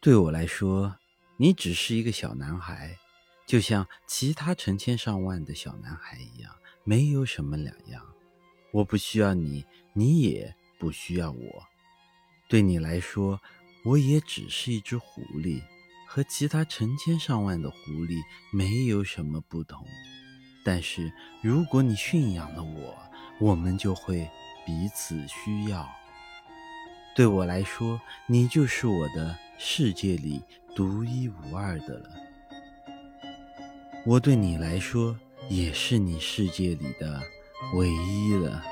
对我来说，你只是一个小男孩，就像其他成千上万的小男孩一样，没有什么两样。我不需要你，你也不需要我。对你来说，我也只是一只狐狸，和其他成千上万的狐狸没有什么不同。但是，如果你驯养了我，我们就会彼此需要。对我来说，你就是我的世界里独一无二的了。我对你来说，也是你世界里的唯一了。